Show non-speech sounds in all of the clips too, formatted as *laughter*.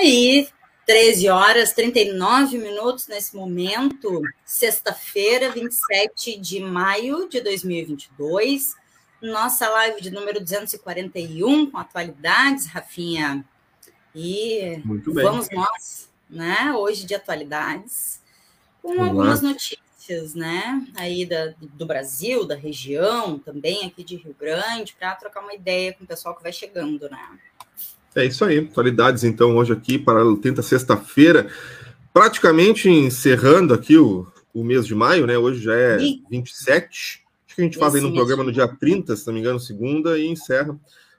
Aí, 13 horas 39 minutos nesse momento, sexta-feira, 27 de maio de 2022. Nossa live de número 241 com atualidades, Rafinha. E vamos nós, né? Hoje de atualidades, com Olá. algumas notícias, né? Aí da, do Brasil, da região, também aqui de Rio Grande, para trocar uma ideia com o pessoal que vai chegando, né? É isso aí, atualidades então hoje aqui para a tenta sexta-feira, praticamente encerrando aqui o, o mês de maio, né? Hoje já é 27. Acho que a gente faz aí no programa no dia 30, se não me engano, segunda, e encerra.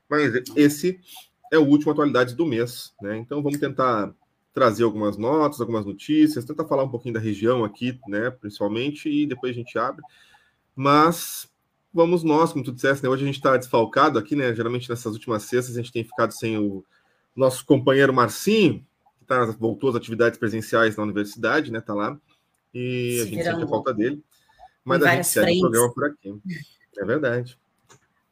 Mas esse é o último atualidades do mês, né? Então vamos tentar trazer algumas notas, algumas notícias, tentar falar um pouquinho da região aqui, né, principalmente, e depois a gente abre. Mas vamos nós, como tu disseste, né? Hoje a gente está desfalcado aqui, né? Geralmente nessas últimas sextas a gente tem ficado sem o nosso companheiro Marcinho, que tá, voltou às atividades presenciais na universidade, né? Tá lá. E Se a gente sente a falta dele. Mas a gente segue o programa por aqui. É verdade.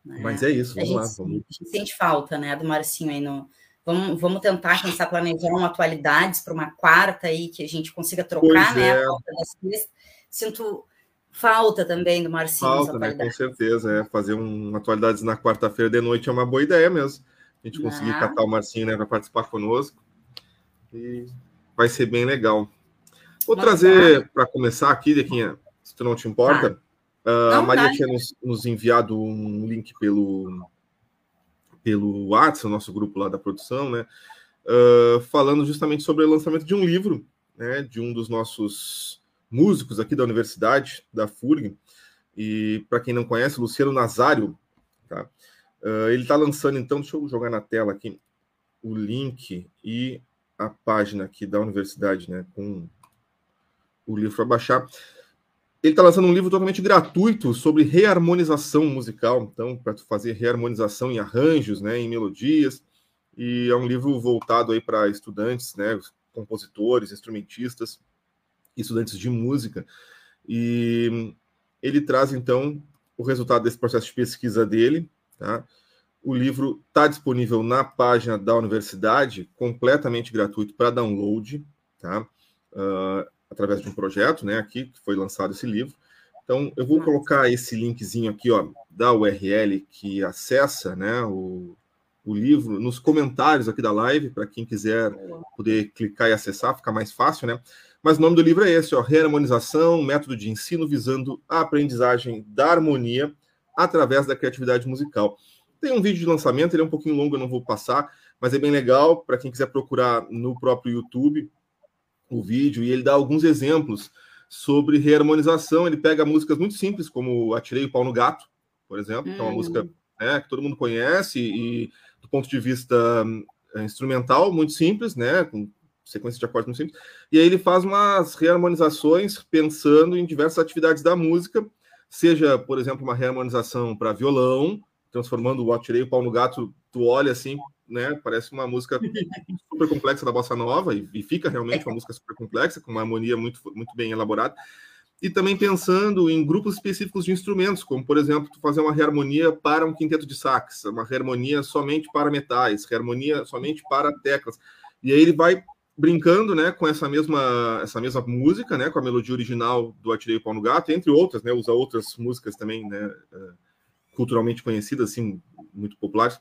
É. Mas é isso, vamos a lá. Vamos. A gente sente falta, né, do Marcinho aí no. Vamos, vamos tentar começar a planejar uma atualidades para uma quarta aí que a gente consiga trocar, pois né? É. A falta das Sinto falta também do Marcinho. Falta, né? Com certeza. É. Fazer um atualidades na quarta-feira de noite é uma boa ideia mesmo. A gente conseguir ah. catar o Marcinho né, para participar conosco. E vai ser bem legal. Vou Mas trazer para começar aqui, Dequinha, se tu não te importa. Ah. Uh, a Maria tinha nos, nos, enviado um link pelo pelo WhatsApp, nosso grupo lá da produção, né? Uh, falando justamente sobre o lançamento de um livro, né? De um dos nossos músicos aqui da universidade, da FURG, e para quem não conhece, Luciano Nazário, tá? Uh, ele está lançando, então, deixa eu jogar na tela aqui o link e a página aqui da universidade, né, com o livro para baixar. Ele está lançando um livro totalmente gratuito sobre reharmonização musical, então, para fazer reharmonização em arranjos, né, em melodias, e é um livro voltado aí para estudantes, né, compositores, instrumentistas, estudantes de música, e ele traz então o resultado desse processo de pesquisa dele. Tá? O livro está disponível na página da universidade, completamente gratuito para download, tá? Uh, através de um projeto, né? Aqui que foi lançado esse livro. Então, eu vou colocar esse linkzinho aqui, ó, da URL que acessa, né, o, o livro nos comentários aqui da live para quem quiser poder clicar e acessar, fica mais fácil, né? Mas o nome do livro é esse, ó, Reharmonização, método de ensino visando a aprendizagem da harmonia através da criatividade musical. Tem um vídeo de lançamento, ele é um pouquinho longo, eu não vou passar, mas é bem legal para quem quiser procurar no próprio YouTube o vídeo e ele dá alguns exemplos sobre reharmonização. Ele pega músicas muito simples, como Atirei o Pau no Gato, por exemplo, hum. que é uma música né, que todo mundo conhece e do ponto de vista é, instrumental muito simples, né, com sequência de acordes muito simples. E aí ele faz umas reharmonizações pensando em diversas atividades da música, seja, por exemplo, uma reharmonização para violão, transformando o Atirei o Pau no Gato, tu olha assim, né, parece uma música super complexa da bossa nova, e, e fica realmente uma música super complexa, com uma harmonia muito, muito bem elaborada. E também pensando em grupos específicos de instrumentos, como, por exemplo, fazer uma reharmonia para um quinteto de sax, uma reharmonia somente para metais, reharmonia somente para teclas. E aí ele vai brincando, né, com essa mesma essa mesma música, né, com a melodia original do Atirei o Pau no Gato, entre outras, né, usa outras músicas também, né, é, culturalmente conhecidas, assim, muito populares,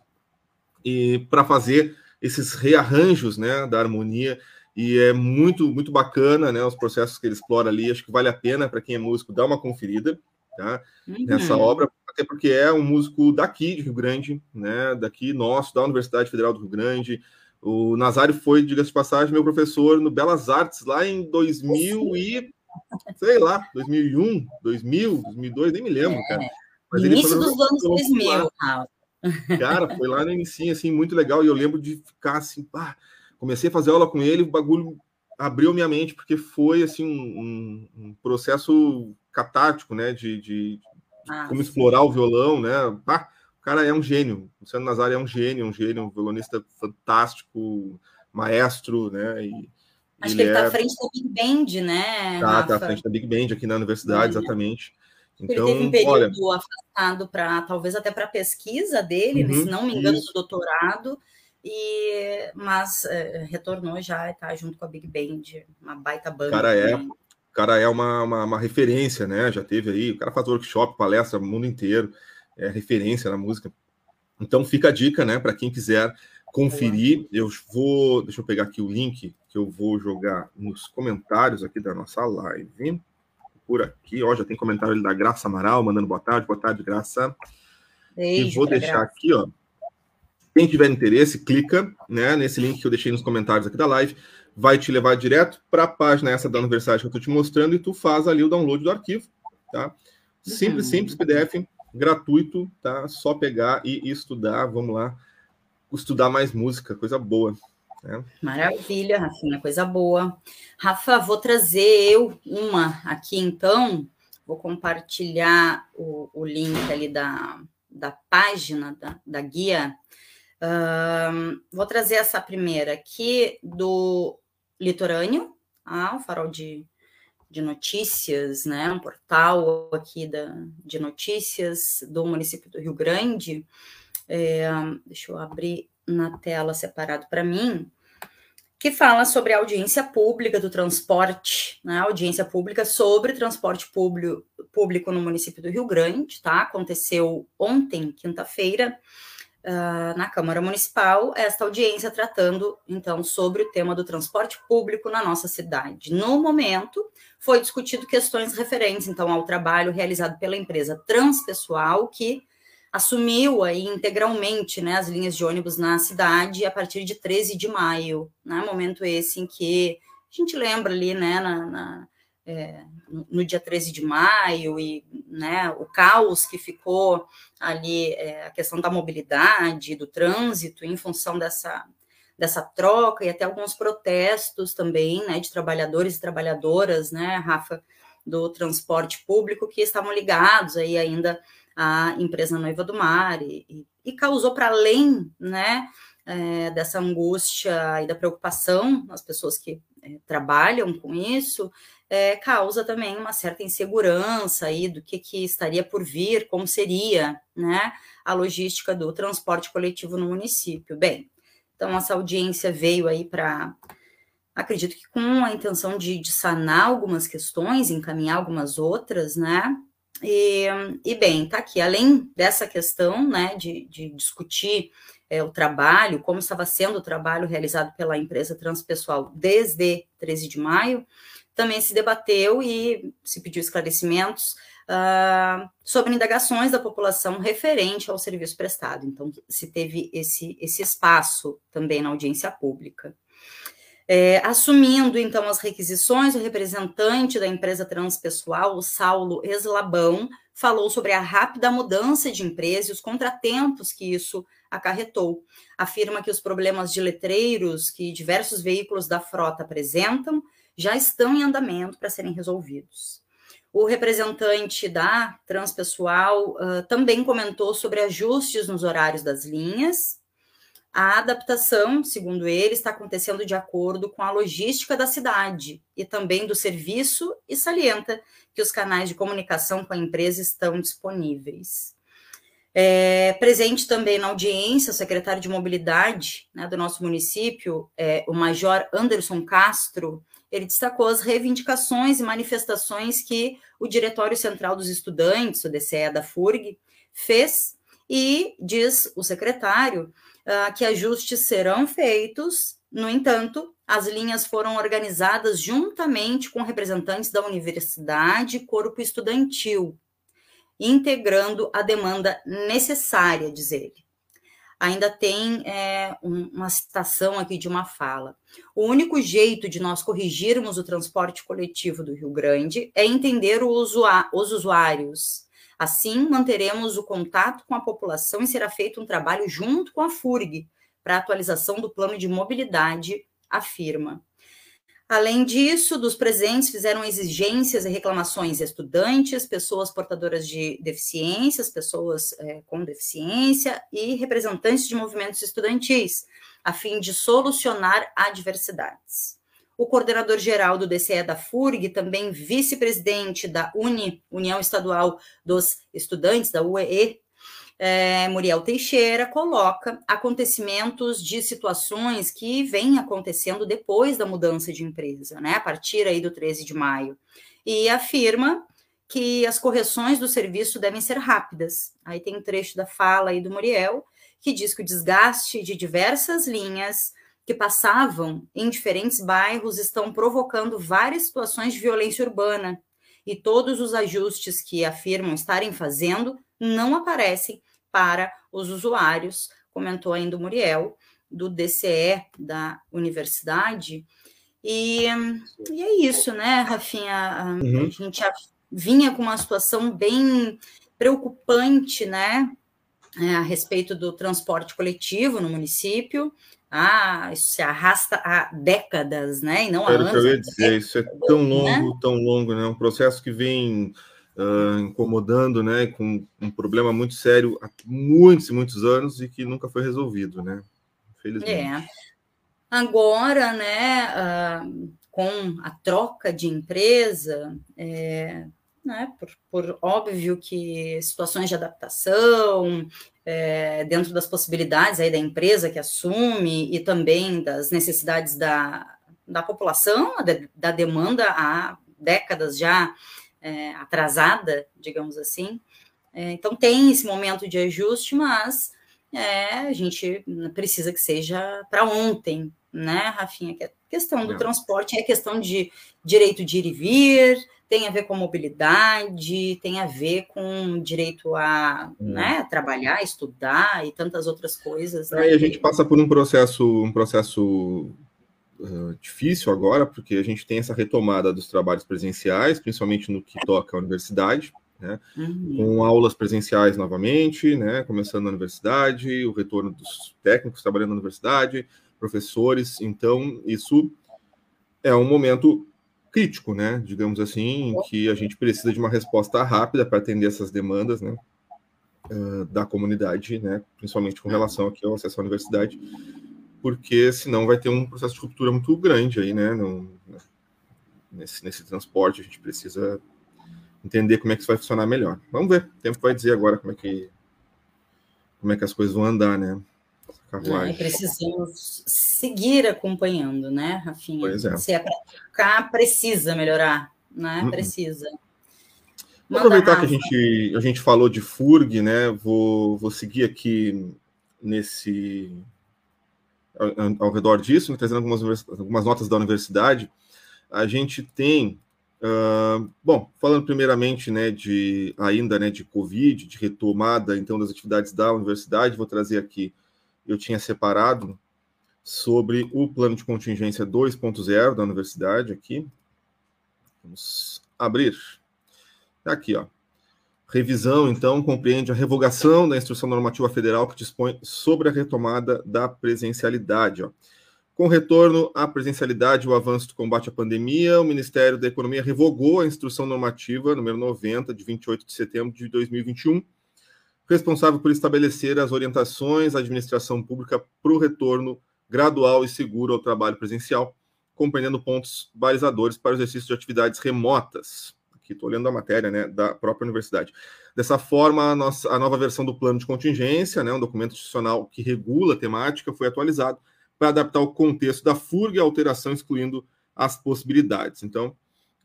e para fazer esses rearranjos, né, da harmonia, e é muito muito bacana, né, os processos que ele explora ali, acho que vale a pena para quem é músico dar uma conferida, tá, uhum. nessa obra, até porque é um músico daqui de Rio Grande, né, daqui nosso, da Universidade Federal do Rio Grande, o Nazário foi, diga-se de passagem, meu professor no Belas Artes lá em 2000 e sei lá, 2001, 2000, 2002, nem me lembro, cara. Mas início dos anos 2000, Raul. Cara, foi lá no início, assim, muito legal. E eu lembro de ficar assim, pá, comecei a fazer aula com ele, o bagulho abriu minha mente, porque foi, assim, um, um processo catártico, né, de, de, ah, como sim. explorar o violão, né, pá, cara é um gênio. O Luciano Nazário é um gênio, um gênio, um violonista fantástico, maestro, né? E, Acho ele que ele está é... à frente da Big Band, né? Tá, tá à frente da Big Band aqui na universidade, é. exatamente. Então, ele teve um período olha... afastado para talvez até para a pesquisa dele, uhum, se não me engano, isso. do doutorado, e mas é, retornou já e está junto com a Big Band, uma baita banda. Cara, é, o cara é uma, uma, uma, referência, né? Já teve aí, o cara faz workshop, palestra no mundo inteiro, é referência na música. Então fica a dica, né, para quem quiser conferir. Eu vou, deixa eu pegar aqui o link que eu vou jogar nos comentários aqui da nossa live. Por aqui, ó, já tem comentário da Graça Amaral mandando boa tarde, boa tarde, Graça. Beijo e vou deixar Graça. aqui, ó. Quem tiver interesse, clica, né, nesse link que eu deixei nos comentários aqui da live, vai te levar direto para a página essa da universidade que eu estou te mostrando e tu faz ali o download do arquivo, tá? Simples, uhum. simples PDF, gratuito, tá? Só pegar e estudar. Vamos lá, estudar mais música, coisa boa. Né? Maravilha, Rafinha, coisa boa. Rafa, vou trazer eu uma aqui então. Vou compartilhar o, o link ali da, da página da, da guia. Um, vou trazer essa primeira aqui do Litorâneo, ah, o farol de, de notícias, né? Um portal aqui da, de notícias do município do Rio Grande. É, deixa eu abrir na tela separado para mim, que fala sobre a audiência pública do transporte, né? Audiência pública sobre transporte público, público no município do Rio Grande, tá? Aconteceu ontem, quinta-feira, uh, na Câmara Municipal, esta audiência tratando, então, sobre o tema do transporte público na nossa cidade. No momento, foi discutido questões referentes, então, ao trabalho realizado pela empresa Transpessoal, que assumiu aí integralmente né, as linhas de ônibus na cidade a partir de 13 de maio, né, momento esse em que a gente lembra ali né, na, na é, no dia 13 de maio e né, o caos que ficou ali, é, a questão da mobilidade, do trânsito, em função dessa, dessa troca e até alguns protestos também né, de trabalhadores e trabalhadoras, né, Rafa, do transporte público que estavam ligados aí ainda a empresa Noiva do Mar e, e, e causou para além, né, é, dessa angústia e da preocupação nas pessoas que é, trabalham com isso, é, causa também uma certa insegurança aí do que, que estaria por vir, como seria, né, a logística do transporte coletivo no município. Bem, então essa audiência veio aí para acredito que com a intenção de, de, sanar algumas questões, encaminhar algumas outras, né? E, e bem, tá aqui, além dessa questão, né, de, de discutir é, o trabalho, como estava sendo o trabalho realizado pela empresa transpessoal desde 13 de maio, também se debateu e se pediu esclarecimentos uh, sobre indagações da população referente ao serviço prestado. Então, se teve esse, esse espaço também na audiência pública. É, assumindo, então, as requisições, o representante da empresa transpessoal, o Saulo Eslabão, falou sobre a rápida mudança de empresa e os contratempos que isso acarretou. Afirma que os problemas de letreiros que diversos veículos da frota apresentam já estão em andamento para serem resolvidos. O representante da Transpessoal uh, também comentou sobre ajustes nos horários das linhas a adaptação, segundo ele, está acontecendo de acordo com a logística da cidade e também do serviço e salienta que os canais de comunicação com a empresa estão disponíveis. É, presente também na audiência, o secretário de mobilidade né, do nosso município, é, o Major Anderson Castro, ele destacou as reivindicações e manifestações que o Diretório Central dos Estudantes, o DCE da FURG, fez e diz o secretário uh, que ajustes serão feitos. No entanto, as linhas foram organizadas juntamente com representantes da universidade e corpo estudantil, integrando a demanda necessária, diz ele. Ainda tem é, uma citação aqui de uma fala. O único jeito de nós corrigirmos o transporte coletivo do Rio Grande é entender os usuários Assim, manteremos o contato com a população e será feito um trabalho junto com a FURG para atualização do plano de mobilidade, afirma. Além disso, dos presentes fizeram exigências e reclamações estudantes, pessoas portadoras de deficiências, pessoas é, com deficiência e representantes de movimentos estudantis, a fim de solucionar adversidades. O coordenador-geral do DCE da FURG, também vice-presidente da UNI, União Estadual dos Estudantes, da UEE, é, Muriel Teixeira, coloca acontecimentos de situações que vêm acontecendo depois da mudança de empresa, né, a partir aí do 13 de maio, e afirma que as correções do serviço devem ser rápidas. Aí tem um trecho da fala aí do Muriel, que diz que o desgaste de diversas linhas que passavam em diferentes bairros estão provocando várias situações de violência urbana e todos os ajustes que afirmam estarem fazendo não aparecem para os usuários, comentou ainda o Muriel, do DCE da universidade. E, e é isso, né, Rafinha? Uhum. A gente vinha com uma situação bem preocupante, né, é, a respeito do transporte coletivo no município. Ah, isso se arrasta há décadas, né? E não há anos. Eu ia dizer, isso é tão né? longo, né? tão longo, né? Um processo que vem uh, incomodando, né? Com um problema muito sério há muitos e muitos anos e que nunca foi resolvido, né? Infelizmente. É. Agora, né? Uh, com a troca de empresa, é, né, por, por, óbvio que situações de adaptação, é, dentro das possibilidades aí da empresa que assume e também das necessidades da, da população, da, da demanda há décadas já é, atrasada, digamos assim. É, então tem esse momento de ajuste, mas é, a gente precisa que seja para ontem, né, Rafinha? Que a questão do Não. transporte é questão de direito de ir e vir, tem a ver com mobilidade, tem a ver com direito a hum. né, trabalhar, estudar e tantas outras coisas. Né? Aí a gente passa por um processo, um processo uh, difícil agora, porque a gente tem essa retomada dos trabalhos presenciais, principalmente no que toca à universidade, né? Uhum. Com aulas presenciais novamente, né? Começando na universidade, o retorno dos técnicos trabalhando na universidade, professores. Então, isso é um momento crítico, né? Digamos assim, que a gente precisa de uma resposta rápida para atender essas demandas, né? Uh, da comunidade, né? Principalmente com relação aqui ao acesso à universidade, porque senão vai ter um processo de ruptura muito grande aí, né? No, nesse, nesse transporte, a gente precisa entender como é que isso vai funcionar melhor. Vamos ver, o tempo vai dizer agora como é que como é que as coisas vão andar, né? É, precisamos seguir acompanhando, né, Rafinha? Pois é. Se é para ficar, precisa melhorar, né? Uhum. Precisa. Vou aproveitar Rafa. que a gente, a gente falou de FURG, né? Vou, vou seguir aqui nesse ao, ao redor disso, né, trazendo algumas, algumas notas da universidade. A gente tem Uh, bom, falando primeiramente, né, de ainda, né, de Covid, de retomada, então, das atividades da universidade, vou trazer aqui eu tinha separado sobre o plano de contingência 2.0 da universidade aqui. Vamos abrir. Tá aqui, ó. Revisão, então, compreende a revogação da instrução normativa federal que dispõe sobre a retomada da presencialidade. Ó. Com retorno à presencialidade e o avanço do combate à pandemia, o Ministério da Economia revogou a instrução normativa número 90, de 28 de setembro de 2021, responsável por estabelecer as orientações à administração pública para o retorno gradual e seguro ao trabalho presencial, compreendendo pontos balizadores para o exercício de atividades remotas. Aqui estou lendo a matéria né, da própria universidade. Dessa forma, a, nossa, a nova versão do plano de contingência, né, um documento institucional que regula a temática, foi atualizado para adaptar o contexto da FURG e a alteração, excluindo as possibilidades. Então,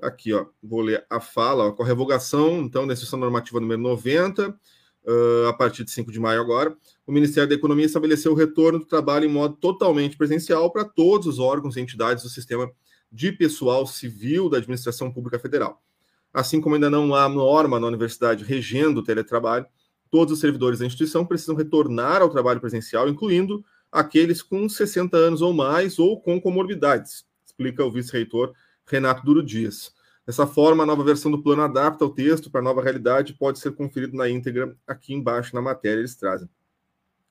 aqui, ó, vou ler a fala, ó, com a revogação, então, da instrução normativa número 90, uh, a partir de 5 de maio agora, o Ministério da Economia estabeleceu o retorno do trabalho em modo totalmente presencial para todos os órgãos e entidades do sistema de pessoal civil da administração pública federal. Assim como ainda não há norma na universidade regendo o teletrabalho, todos os servidores da instituição precisam retornar ao trabalho presencial, incluindo aqueles com 60 anos ou mais ou com comorbidades, explica o vice-reitor Renato Duro Dias. Dessa forma, a nova versão do plano adapta o texto para a nova realidade e pode ser conferido na íntegra aqui embaixo na matéria eles trazem.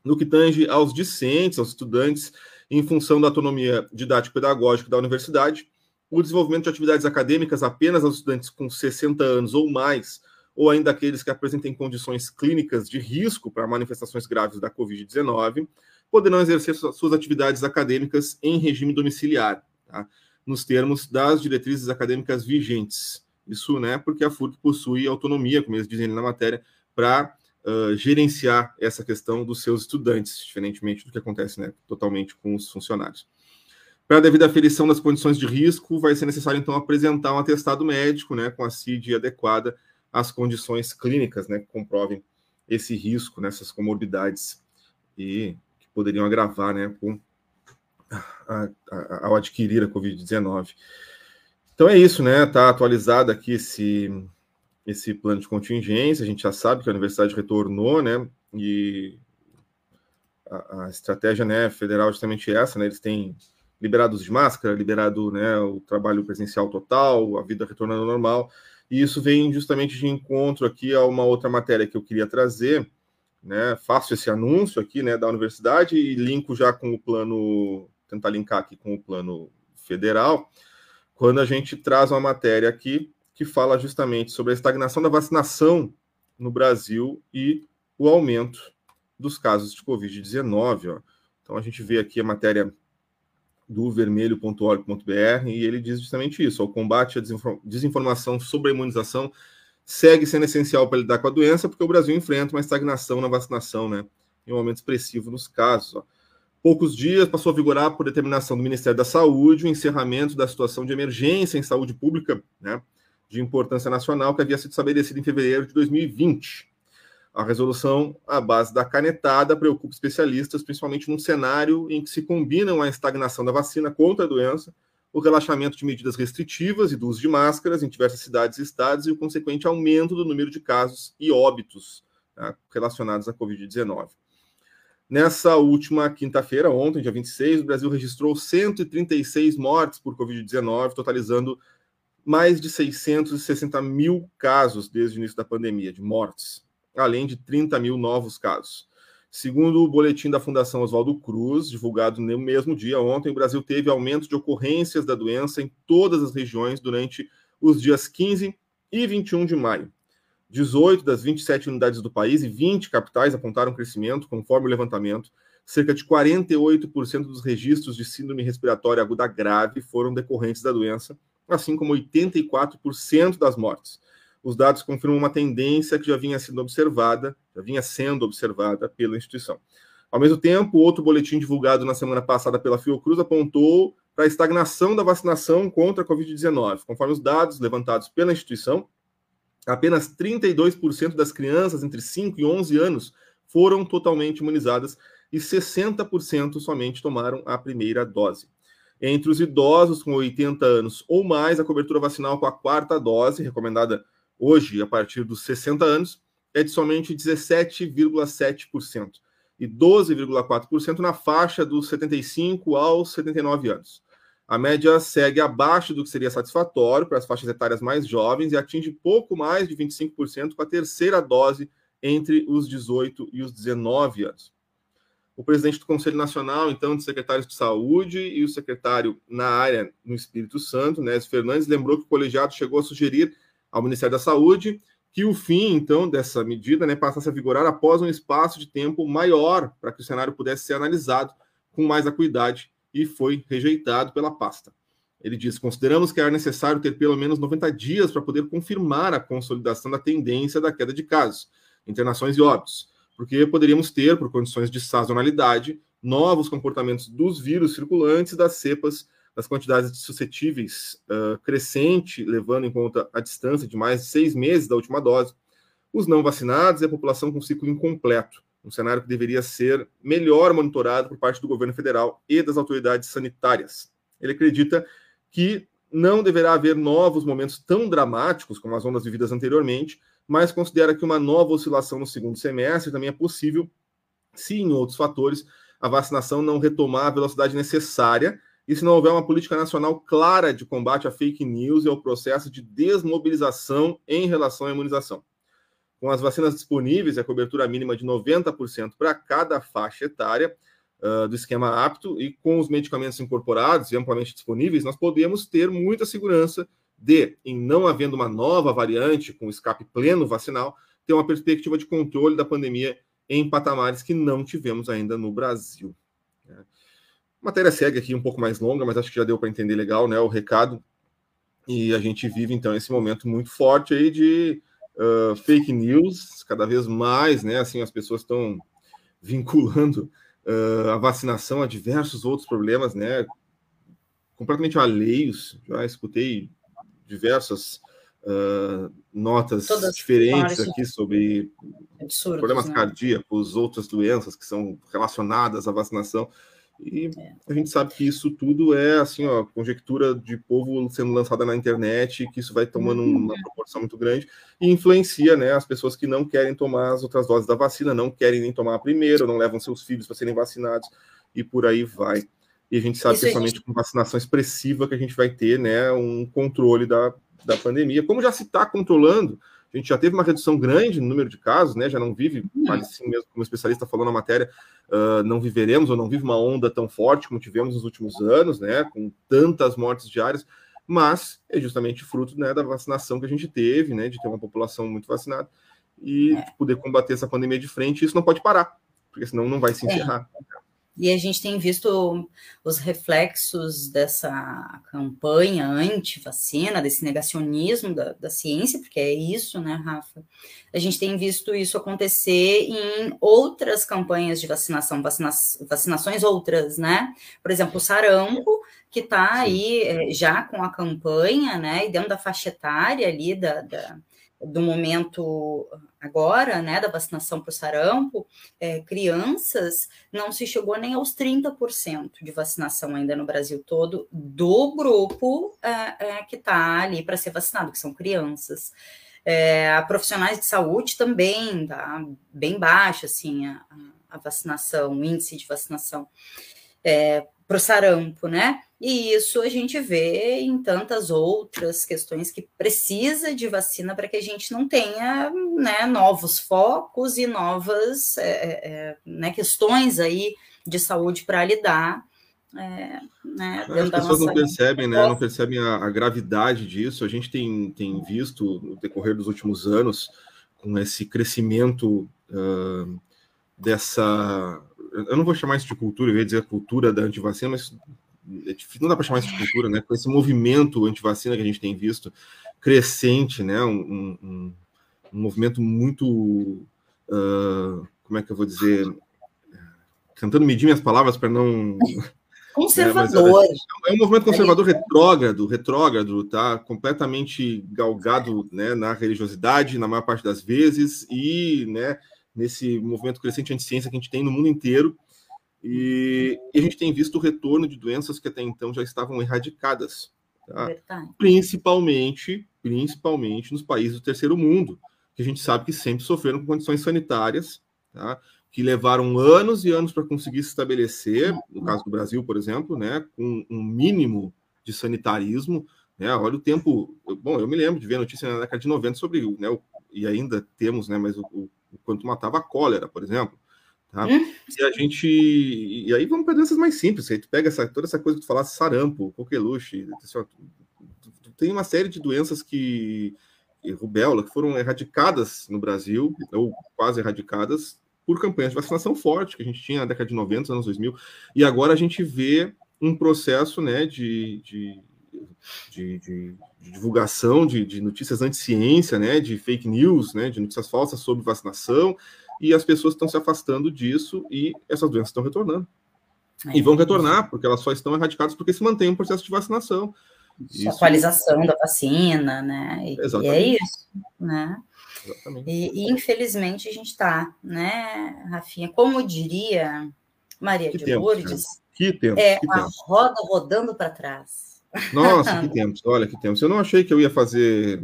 No que tange aos discentes, aos estudantes, em função da autonomia didático-pedagógica da universidade, o desenvolvimento de atividades acadêmicas apenas aos estudantes com 60 anos ou mais, ou ainda aqueles que apresentem condições clínicas de risco para manifestações graves da Covid-19, poderão exercer suas atividades acadêmicas em regime domiciliar. Tá? Nos termos das diretrizes acadêmicas vigentes. Isso, né, porque a FURC possui autonomia, como eles dizem na matéria, para uh, gerenciar essa questão dos seus estudantes, diferentemente do que acontece, né, totalmente com os funcionários. Para a devida aferição das condições de risco, vai ser necessário, então, apresentar um atestado médico, né, com a CID adequada às condições clínicas, né, que comprovem esse risco, nessas né, comorbidades e que poderiam agravar, né, com a, a, ao adquirir a Covid-19. Então é isso, né? Está atualizado aqui esse, esse plano de contingência. A gente já sabe que a universidade retornou, né? E a, a estratégia né, federal é justamente essa, né? Eles têm liberado de máscara, liberado né, o trabalho presencial total, a vida retornando ao normal. E isso vem justamente de encontro aqui a uma outra matéria que eu queria trazer, né? Faço esse anúncio aqui, né, da universidade e linko já com o plano, tentar linkar aqui com o plano federal, quando a gente traz uma matéria aqui que fala justamente sobre a estagnação da vacinação no Brasil e o aumento dos casos de Covid-19. Então a gente vê aqui a matéria do vermelho.org.br e ele diz justamente isso: o combate à desinformação sobre a imunização segue sendo essencial para lidar com a doença, porque o Brasil enfrenta uma estagnação na vacinação, né? Em um aumento expressivo nos casos. Ó. Poucos dias passou a vigorar, por determinação do Ministério da Saúde, o encerramento da situação de emergência em saúde pública, né? De importância nacional, que havia sido estabelecida em fevereiro de 2020. A resolução, à base da canetada, preocupa especialistas, principalmente num cenário em que se combinam a estagnação da vacina contra a doença, o relaxamento de medidas restritivas e do uso de máscaras em diversas cidades e estados e o consequente aumento do número de casos e óbitos né, relacionados à Covid-19. Nessa última quinta-feira, ontem, dia 26, o Brasil registrou 136 mortes por Covid-19, totalizando mais de 660 mil casos desde o início da pandemia de mortes além de 30 mil novos casos. Segundo o boletim da Fundação Oswaldo Cruz, divulgado no mesmo dia, ontem, o Brasil teve aumento de ocorrências da doença em todas as regiões durante os dias 15 e 21 de maio. 18 das 27 unidades do país e 20 capitais apontaram crescimento, conforme o levantamento. Cerca de 48% dos registros de síndrome respiratória aguda grave foram decorrentes da doença, assim como 84% das mortes os dados confirmam uma tendência que já vinha sendo observada, já vinha sendo observada pela instituição. Ao mesmo tempo, outro boletim divulgado na semana passada pela Fiocruz apontou para a estagnação da vacinação contra a Covid-19. Conforme os dados levantados pela instituição, apenas 32% das crianças entre 5 e 11 anos foram totalmente imunizadas e 60% somente tomaram a primeira dose. Entre os idosos com 80 anos ou mais, a cobertura vacinal com a quarta dose, recomendada hoje, a partir dos 60 anos, é de somente 17,7% e 12,4% na faixa dos 75 aos 79 anos. A média segue abaixo do que seria satisfatório para as faixas etárias mais jovens e atinge pouco mais de 25% com a terceira dose entre os 18 e os 19 anos. O presidente do Conselho Nacional, então, de Secretários de Saúde e o secretário na área no Espírito Santo, Nésio Fernandes, lembrou que o colegiado chegou a sugerir ao Ministério da Saúde que o fim, então, dessa medida né, passasse a vigorar após um espaço de tempo maior para que o cenário pudesse ser analisado com mais acuidade e foi rejeitado pela pasta. Ele diz: consideramos que era necessário ter pelo menos 90 dias para poder confirmar a consolidação da tendência da queda de casos, internações e óbitos, porque poderíamos ter, por condições de sazonalidade, novos comportamentos dos vírus circulantes das cepas das quantidades de suscetíveis uh, crescente, levando em conta a distância de mais de seis meses da última dose, os não vacinados e a população com ciclo incompleto, um cenário que deveria ser melhor monitorado por parte do governo federal e das autoridades sanitárias. Ele acredita que não deverá haver novos momentos tão dramáticos como as ondas vividas anteriormente, mas considera que uma nova oscilação no segundo semestre também é possível se, em outros fatores, a vacinação não retomar a velocidade necessária e se não houver uma política nacional clara de combate à fake news e ao processo de desmobilização em relação à imunização. Com as vacinas disponíveis a cobertura mínima de 90% para cada faixa etária uh, do esquema apto e com os medicamentos incorporados e amplamente disponíveis, nós podemos ter muita segurança de, em não havendo uma nova variante com escape pleno vacinal, ter uma perspectiva de controle da pandemia em patamares que não tivemos ainda no Brasil. A matéria segue aqui um pouco mais longa, mas acho que já deu para entender legal, né? O recado. E a gente vive então esse momento muito forte aí de uh, fake news, cada vez mais, né? Assim, as pessoas estão vinculando uh, a vacinação a diversos outros problemas, né? Completamente alheios. Já escutei diversas uh, notas Todas diferentes aqui sobre absurdos, problemas né? cardíacos, outras doenças que são relacionadas à vacinação. E é. a gente sabe que isso tudo é assim, ó, conjectura de povo sendo lançada na internet, que isso vai tomando uhum. uma proporção muito grande e influencia, né, as pessoas que não querem tomar as outras doses da vacina, não querem nem tomar a primeira, não levam seus filhos para serem vacinados e por aí vai. E a gente sabe, isso principalmente gente... com vacinação expressiva, que a gente vai ter, né, um controle da, da pandemia. Como já se está controlando, a gente já teve uma redução grande no número de casos, né? Já não vive, mas assim mesmo, como o especialista falou na matéria, uh, não viveremos ou não vive uma onda tão forte como tivemos nos últimos anos, né? Com tantas mortes diárias, mas é justamente fruto né, da vacinação que a gente teve, né? De ter uma população muito vacinada e é. poder combater essa pandemia de frente. Isso não pode parar, porque senão não vai se é. encerrar. É. E a gente tem visto os reflexos dessa campanha anti-vacina, desse negacionismo da, da, ciência, porque é isso, né, Rafa? A gente tem visto isso acontecer em outras campanhas de vacinação, vacina, vacinações outras, né? Por exemplo, o sarampo, que está aí é, já com a campanha, né, e dentro da faixa etária ali da, da do momento agora, né, da vacinação para o sarampo, é, crianças, não se chegou nem aos 30% de vacinação ainda no Brasil todo do grupo é, é, que está ali para ser vacinado, que são crianças. É, profissionais de saúde também tá bem baixa, assim, a, a vacinação, o índice de vacinação. Para o sarampo, né? E isso a gente vê em tantas outras questões que precisa de vacina para que a gente não tenha né, novos focos e novas é, é, é né, questões aí de saúde para lidar. É, né, As pessoas não percebem, né, não percebem a, a, gravidade disso. A gente tem, tem visto no decorrer dos últimos anos, com esse crescimento uh, dessa eu não vou chamar isso de cultura, eu ia dizer cultura da antivacina, mas é não dá para chamar isso de cultura, né? Com esse movimento antivacina que a gente tem visto crescente, né? Um, um, um movimento muito, uh, como é que eu vou dizer, tentando medir minhas palavras para não *laughs* conservador. É, é, um movimento conservador retrógrado, retrógrado, tá? Completamente galgado, né, na religiosidade, na maior parte das vezes e, né, nesse movimento crescente anti-ciência que a gente tem no mundo inteiro. E, e, a gente tem visto o retorno de doenças que até então já estavam erradicadas. Tá? Principalmente, principalmente nos países do terceiro mundo, que a gente sabe que sempre sofreram com condições sanitárias, tá? que levaram anos e anos para conseguir se estabelecer, no caso do Brasil, por exemplo, né, com um mínimo de sanitarismo. Né? Olha o tempo. Bom, eu me lembro de ver notícia na década de 90 sobre, né, e ainda temos, né, mas o, o quanto matava a cólera, por exemplo. Tá? Hum? E a gente. E aí vamos para doenças mais simples. Aí tu pega essa, toda essa coisa que tu falasse, sarampo, coqueluche, assim, tem uma série de doenças que. rubéola, que foram erradicadas no Brasil, ou quase erradicadas, por campanhas de vacinação forte que a gente tinha na década de 90, anos 2000. E agora a gente vê um processo né, de, de de, de, de divulgação de, de notícias anti-ciência, né, de fake news, né, de notícias falsas sobre vacinação, e as pessoas estão se afastando disso e essas doenças estão retornando. É, e vão retornar, porque elas só estão erradicadas porque se mantém um processo de vacinação. Isso... Atualização da vacina, né? E, e é isso, né? E, e, infelizmente a gente está, né, Rafinha? Como diria Maria que de tempo, Lourdes, que tempo, é que a tempo. roda rodando para trás. Nossa, que *laughs* tempos, olha que tempos. Eu não achei que eu ia fazer.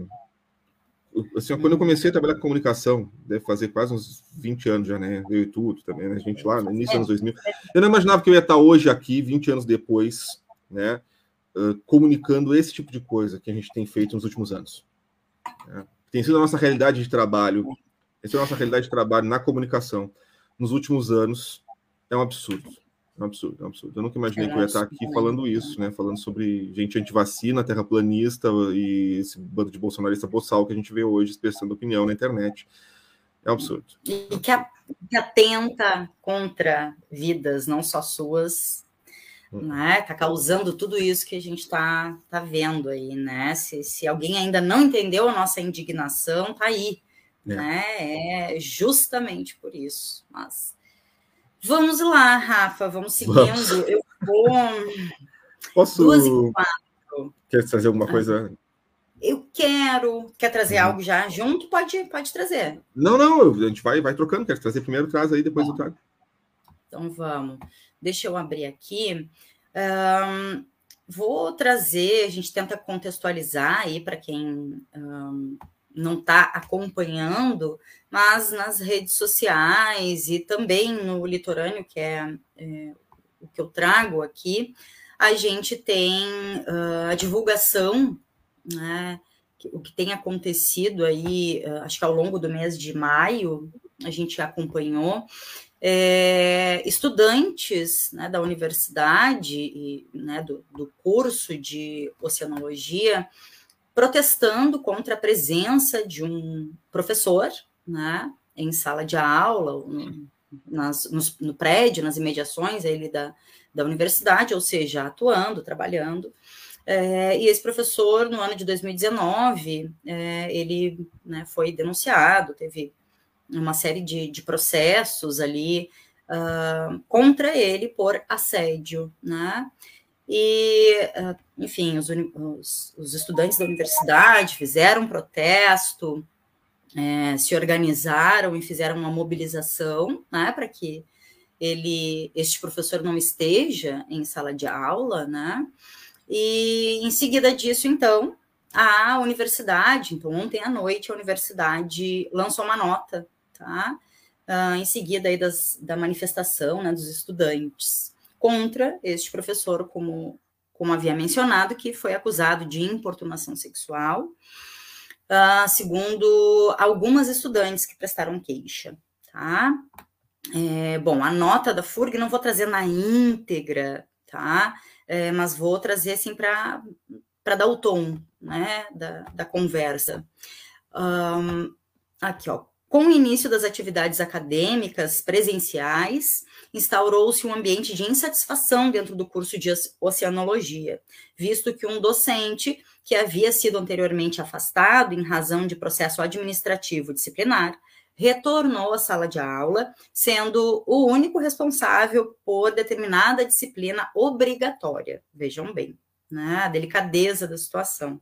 Assim, quando eu comecei a trabalhar com comunicação, deve fazer quase uns 20 anos já, né? Eu e tudo também, né? A gente lá no início dos anos 2000. Eu não imaginava que eu ia estar hoje aqui, 20 anos depois, né? Uh, comunicando esse tipo de coisa que a gente tem feito nos últimos anos. Né? Tem sido a nossa realidade de trabalho, essa é a nossa realidade de trabalho na comunicação nos últimos anos. É um absurdo. É um absurdo, é um absurdo. Eu nunca imaginei que eu ia estar aqui falando isso, né? Falando sobre gente antivacina, terraplanista e esse bando de bolsonarista boçal que a gente vê hoje expressando opinião na internet. É um absurdo. E que, a, que atenta contra vidas, não só suas, né? Tá causando tudo isso que a gente está tá vendo aí, né? Se, se alguém ainda não entendeu a nossa indignação, tá aí, é. né? É justamente por isso. Mas vamos lá, Rafa, vamos seguindo. Vamos. Eu vou. Posso. Duas e quatro. Quer trazer alguma coisa? Eu quero. Quer trazer uhum. algo já junto? Pode, pode trazer. Não, não, a gente vai, vai trocando. Quer trazer primeiro, traz aí, depois Bom, eu trago. Então vamos. Deixa eu abrir aqui. Um, vou trazer, a gente tenta contextualizar aí para quem um, não está acompanhando, mas nas redes sociais e também no litorâneo, que é, é o que eu trago aqui, a gente tem uh, a divulgação, né, o que tem acontecido aí, uh, acho que ao longo do mês de maio, a gente acompanhou, é, estudantes né, da universidade e né, do, do, curso de oceanologia protestando contra a presença de um professor né, em sala de aula, no, nas, no, no prédio, nas imediações ele da, da universidade, ou seja, atuando, trabalhando. É, e esse professor, no ano de 2019, é, ele né, foi denunciado, teve uma série de, de processos ali uh, contra ele por assédio, né? E, uh, enfim, os, os, os, estudantes da universidade fizeram um protesto, é, se organizaram e fizeram uma mobilização, né, para que ele, este professor não esteja em sala de aula, né? E em seguida disso, então, a universidade, então ontem à noite a universidade lançou uma nota tá? Uh, em seguida aí das, da manifestação né, dos estudantes contra este professor, como, como havia mencionado, que foi acusado de importunação sexual, uh, segundo algumas estudantes que prestaram queixa, tá? É, bom, a nota da FURG não vou trazer na íntegra, tá? É, mas vou trazer assim para dar o tom né, da, da conversa. Um, aqui, ó. Com o início das atividades acadêmicas presenciais, instaurou-se um ambiente de insatisfação dentro do curso de oceanologia, visto que um docente que havia sido anteriormente afastado em razão de processo administrativo disciplinar retornou à sala de aula, sendo o único responsável por determinada disciplina obrigatória. Vejam bem, né, a delicadeza da situação.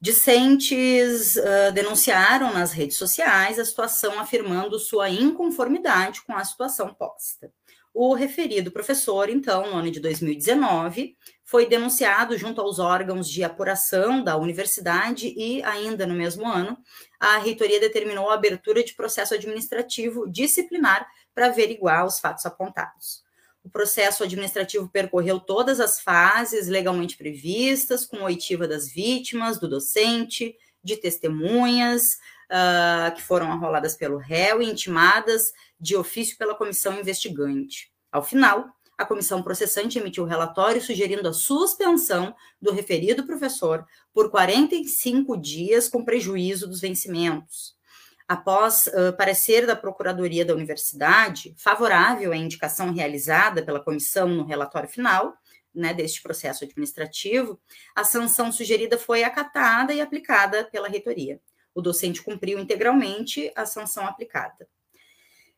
Discentes uh, denunciaram nas redes sociais a situação, afirmando sua inconformidade com a situação posta. O referido professor, então, no ano de 2019, foi denunciado junto aos órgãos de apuração da universidade e, ainda no mesmo ano, a reitoria determinou a abertura de processo administrativo disciplinar para averiguar os fatos apontados. O processo administrativo percorreu todas as fases legalmente previstas, com oitiva das vítimas, do docente, de testemunhas, uh, que foram arroladas pelo réu e intimadas de ofício pela comissão investigante. Ao final, a comissão processante emitiu relatório sugerindo a suspensão do referido professor por 45 dias com prejuízo dos vencimentos após uh, parecer da Procuradoria da Universidade, favorável à indicação realizada pela comissão no relatório final, né, deste processo administrativo, a sanção sugerida foi acatada e aplicada pela reitoria. O docente cumpriu integralmente a sanção aplicada.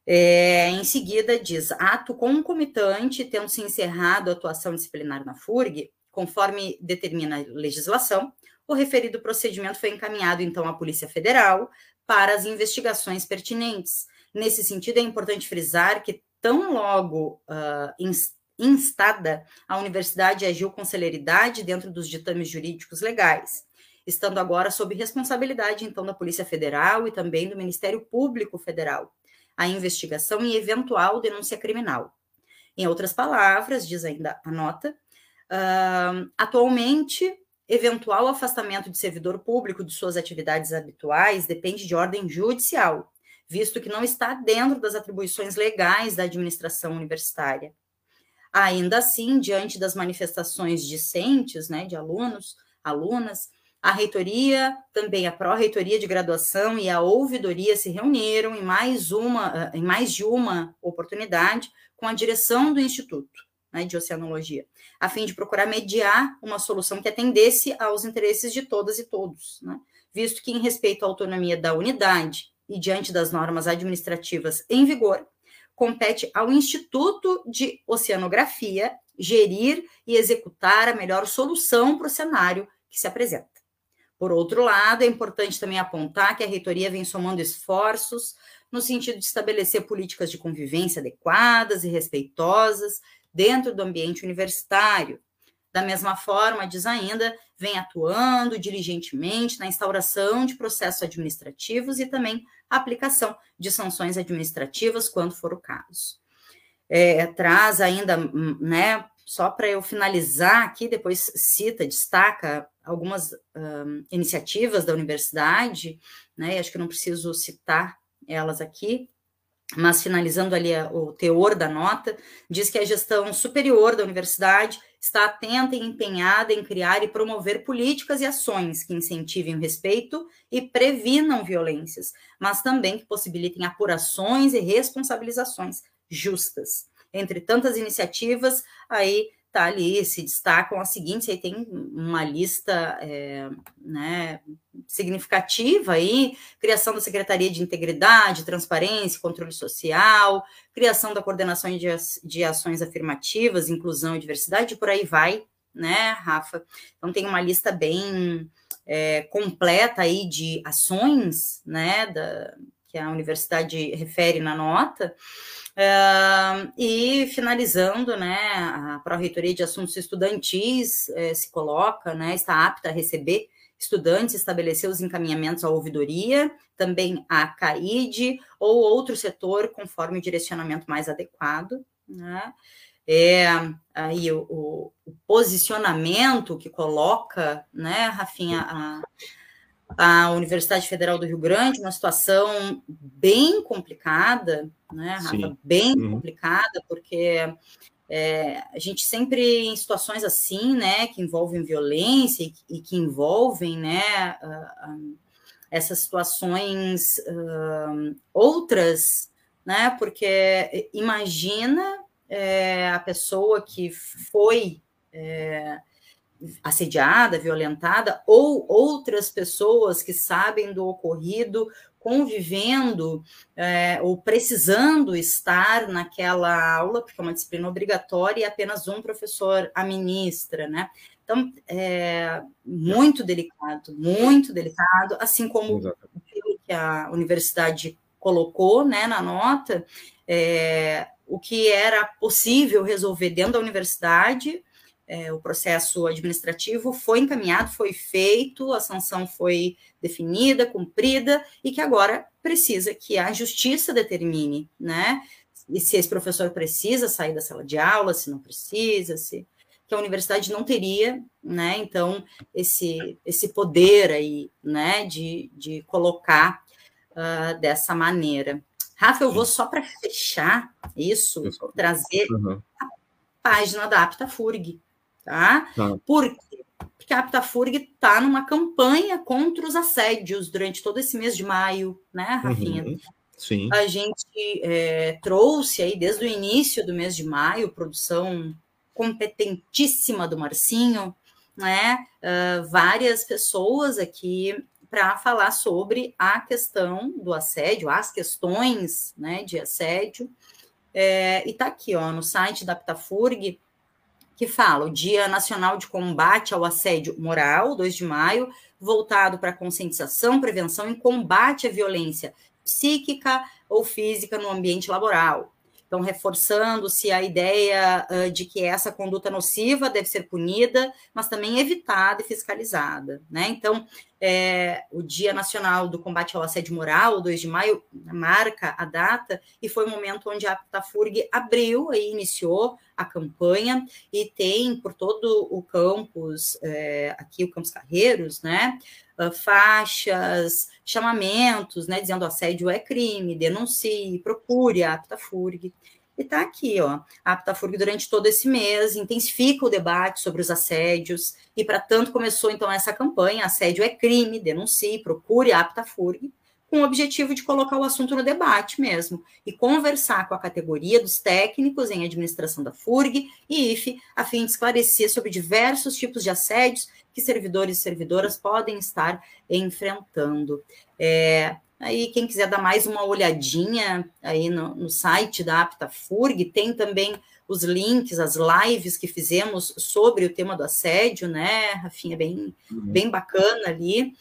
É, em seguida, diz: ato concomitante, tendo se encerrado a atuação disciplinar na FURG, conforme determina a legislação, o referido procedimento foi encaminhado então à Polícia Federal, para as investigações pertinentes. Nesse sentido, é importante frisar que, tão logo uh, instada, a universidade agiu com celeridade dentro dos ditames jurídicos legais, estando agora sob responsabilidade, então, da Polícia Federal e também do Ministério Público Federal, a investigação e eventual denúncia criminal. Em outras palavras, diz ainda a nota, uh, atualmente Eventual afastamento de servidor público de suas atividades habituais depende de ordem judicial, visto que não está dentro das atribuições legais da administração universitária. Ainda assim, diante das manifestações discentes né, de alunos, alunas, a reitoria, também a pró-reitoria de graduação e a ouvidoria se reuniram em mais, uma, em mais de uma oportunidade com a direção do Instituto né, de oceanologia, a fim de procurar mediar uma solução que atendesse aos interesses de todas e todos, né, visto que, em respeito à autonomia da unidade e diante das normas administrativas em vigor, compete ao Instituto de Oceanografia gerir e executar a melhor solução para o cenário que se apresenta. Por outro lado, é importante também apontar que a reitoria vem somando esforços no sentido de estabelecer políticas de convivência adequadas e respeitosas dentro do ambiente universitário. Da mesma forma, diz ainda, vem atuando diligentemente na instauração de processos administrativos e também aplicação de sanções administrativas, quando for o caso. É, traz ainda, hum, né, só para eu finalizar aqui, depois cita, destaca algumas um, iniciativas da universidade, né, acho que não preciso citar elas aqui, mas finalizando ali o teor da nota, diz que a gestão superior da universidade está atenta e empenhada em criar e promover políticas e ações que incentivem o respeito e previnam violências, mas também que possibilitem apurações e responsabilizações justas. Entre tantas iniciativas, aí tá ali, se destacam as seguintes, aí tem uma lista é, né, significativa aí, criação da Secretaria de Integridade, Transparência e Controle Social, criação da Coordenação de, de Ações Afirmativas, Inclusão e Diversidade, e por aí vai, né, Rafa? Então tem uma lista bem é, completa aí de ações, né, da, que a universidade refere na nota, Uh, e finalizando, né, a Pró-Reitoria de Assuntos Estudantis eh, se coloca, né, está apta a receber estudantes, estabelecer os encaminhamentos à ouvidoria, também à CAID ou outro setor conforme o direcionamento mais adequado, né? É aí o, o, o posicionamento que coloca, né, Rafinha, a, a Universidade Federal do Rio Grande, uma situação bem complicada, né, Rafa? Bem uhum. complicada, porque é, a gente sempre em situações assim, né, que envolvem violência e, e que envolvem, né, uh, uh, essas situações uh, outras, né, porque imagina é, a pessoa que foi é, assediada, violentada, ou outras pessoas que sabem do ocorrido, convivendo é, ou precisando estar naquela aula, porque é uma disciplina obrigatória e apenas um professor administra, né? Então, é muito delicado, muito delicado, assim como o que a universidade colocou né, na nota, é, o que era possível resolver dentro da universidade, é, o processo administrativo foi encaminhado, foi feito, a sanção foi definida, cumprida, e que agora precisa que a justiça determine, né? E se esse professor precisa sair da sala de aula, se não precisa, se que a universidade não teria, né? Então, esse, esse poder aí, né, de, de colocar uh, dessa maneira. Rafa, eu vou só para fechar isso, trazer uhum. a página da AptaFurg, tá? tá. Por quê? Porque a Aptafurg está numa campanha contra os assédios durante todo esse mês de maio, né, Rafinha? Uhum. Sim. A gente é, trouxe aí desde o início do mês de maio produção competentíssima do Marcinho, né? Uh, várias pessoas aqui para falar sobre a questão do assédio, as questões né, de assédio. É, e está aqui, ó, no site da Aptafurg, que fala o Dia Nacional de Combate ao Assédio Moral, 2 de maio, voltado para conscientização, prevenção e combate à violência psíquica ou física no ambiente laboral. Então, reforçando-se a ideia uh, de que essa conduta nociva deve ser punida, mas também evitada e fiscalizada. Né? Então, é, o Dia Nacional do Combate ao Assédio Moral, o 2 de maio, marca a data, e foi o momento onde a Aptafurg abriu e iniciou a campanha, e tem por todo o campus, é, aqui o Campus Carreiros, né, uh, faixas, chamamentos, né, dizendo assédio é crime, denuncie, procure a Aptafurg. E está aqui, ó, a Aptafurg durante todo esse mês intensifica o debate sobre os assédios, e para tanto começou então essa campanha, assédio é crime, denuncie, procure a Aptafurg, com o objetivo de colocar o assunto no debate mesmo e conversar com a categoria dos técnicos em administração da FURG e IFE, a fim de esclarecer sobre diversos tipos de assédios que servidores e servidoras podem estar enfrentando. É, aí, quem quiser dar mais uma olhadinha aí no, no site da Apta FURG, tem também os links, as lives que fizemos sobre o tema do assédio, né, Rafinha, bem, uhum. bem bacana ali.